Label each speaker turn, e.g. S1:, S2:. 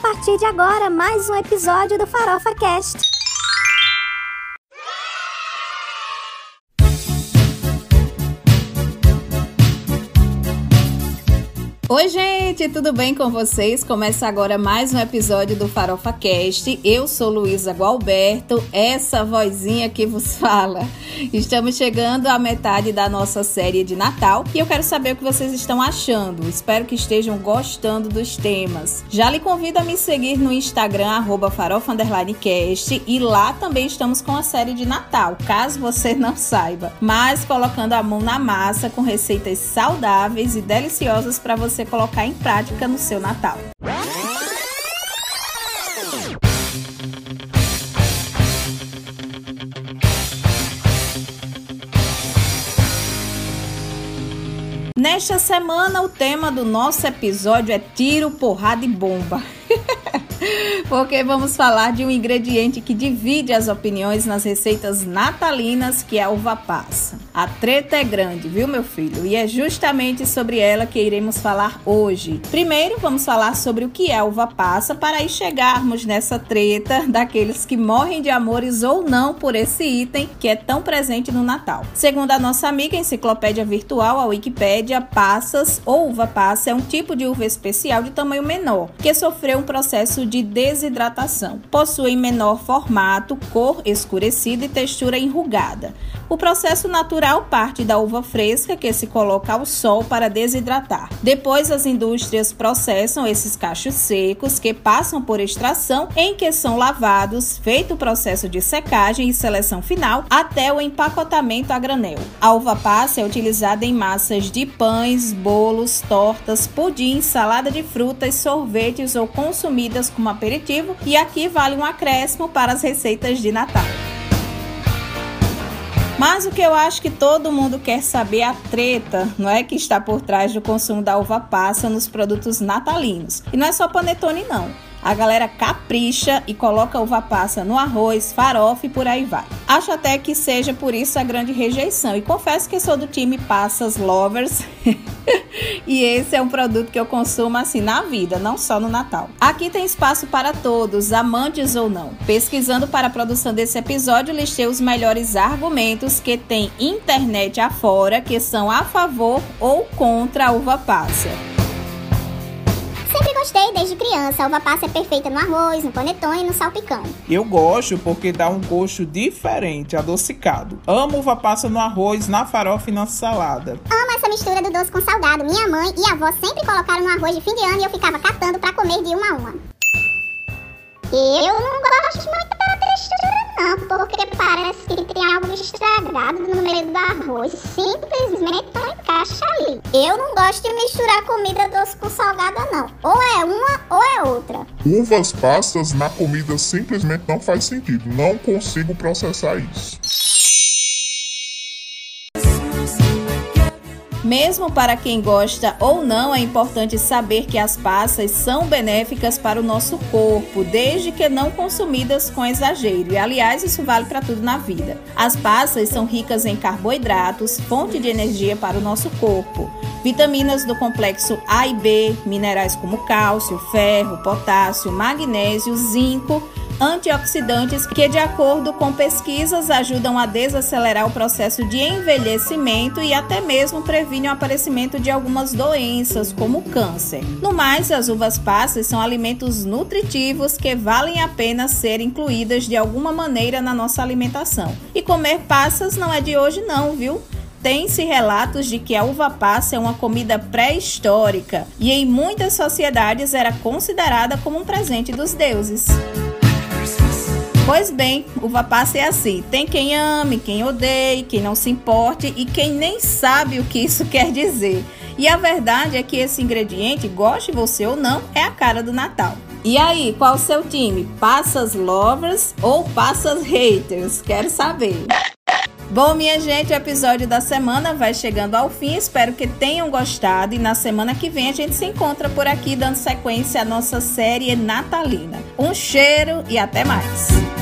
S1: partir de agora mais um episódio do Farofa Cast.
S2: Oi, gente, tudo bem com vocês? Começa agora mais um episódio do Farofa Cast. Eu sou Luísa Gualberto, essa vozinha que vos fala. Estamos chegando à metade da nossa série de Natal e eu quero saber o que vocês estão achando. Espero que estejam gostando dos temas. Já lhe convido a me seguir no Instagram, farofa_cast e lá também estamos com a série de Natal, caso você não saiba. Mas colocando a mão na massa com receitas saudáveis e deliciosas para você você colocar em prática no seu Natal. Nesta semana, o tema do nosso episódio é tiro, porrada e bomba. porque vamos falar de um ingrediente que divide as opiniões nas receitas natalinas, que é a uva passa. A treta é grande, viu, meu filho? E é justamente sobre ela que iremos falar hoje. Primeiro, vamos falar sobre o que é a uva passa, para aí chegarmos nessa treta daqueles que morrem de amores ou não por esse item que é tão presente no Natal. Segundo a nossa amiga enciclopédia virtual, a Wikipédia, passas ou uva passa é um tipo de uva especial de tamanho menor, que sofreu um processo desidratação. Possuem menor formato, cor escurecida e textura enrugada. O processo natural parte da uva fresca que se coloca ao sol para desidratar. Depois, as indústrias processam esses cachos secos que passam por extração, em que são lavados, feito o processo de secagem e seleção final, até o empacotamento a granel. A uva passa é utilizada em massas de pães, bolos, tortas, pudim, salada de frutas, sorvetes ou consumidas como aperitivo. E aqui vale um acréscimo para as receitas de Natal. Mas o que eu acho que todo mundo quer saber é a treta, não é que está por trás do consumo da uva passa nos produtos natalinos. E não é só panetone não. A galera capricha e coloca uva passa no arroz, farofa e por aí vai. Acho até que seja por isso a grande rejeição. E confesso que sou do time Passas Lovers. e esse é um produto que eu consumo assim na vida, não só no Natal. Aqui tem espaço para todos, amantes ou não. Pesquisando para a produção desse episódio, listei os melhores argumentos que tem internet afora que são a favor ou contra a uva passa
S1: gostei desde criança. A uva passa é perfeita no arroz, no panetone e no salpicão.
S3: Eu gosto porque dá um gosto diferente, adocicado. Amo uva passa no arroz, na farofa e na salada.
S1: Amo essa mistura do doce com salgado. Minha mãe e avó sempre colocaram no arroz de fim de ano e eu ficava catando para comer de uma a uma. Eu não gosto muito da textura não, porque parece que tem algo estragado no meio do arroz. Simplesmente ali. Eu não gosto de misturar comida doce com salgada, não. Ou é uma ou é outra.
S4: Uvas passas na comida simplesmente não faz sentido. Não consigo processar isso.
S2: Mesmo para quem gosta ou não, é importante saber que as passas são benéficas para o nosso corpo, desde que não consumidas com exagero. E aliás, isso vale para tudo na vida. As passas são ricas em carboidratos, fonte de energia para o nosso corpo, vitaminas do complexo A e B, minerais como cálcio, ferro, potássio, magnésio, zinco antioxidantes que, de acordo com pesquisas, ajudam a desacelerar o processo de envelhecimento e até mesmo previnem o aparecimento de algumas doenças, como câncer. No mais, as uvas passas são alimentos nutritivos que valem a pena ser incluídas de alguma maneira na nossa alimentação. E comer passas não é de hoje não, viu? Tem-se relatos de que a uva passa é uma comida pré-histórica e em muitas sociedades era considerada como um presente dos deuses. Pois bem, uva passa é assim: tem quem ame, quem odeie, quem não se importe e quem nem sabe o que isso quer dizer. E a verdade é que esse ingrediente, goste você ou não, é a cara do Natal. E aí, qual o seu time? Passas lovers ou passas haters? Quero saber. Bom, minha gente, o episódio da semana vai chegando ao fim. Espero que tenham gostado. E na semana que vem a gente se encontra por aqui, dando sequência à nossa série natalina. Um cheiro e até mais!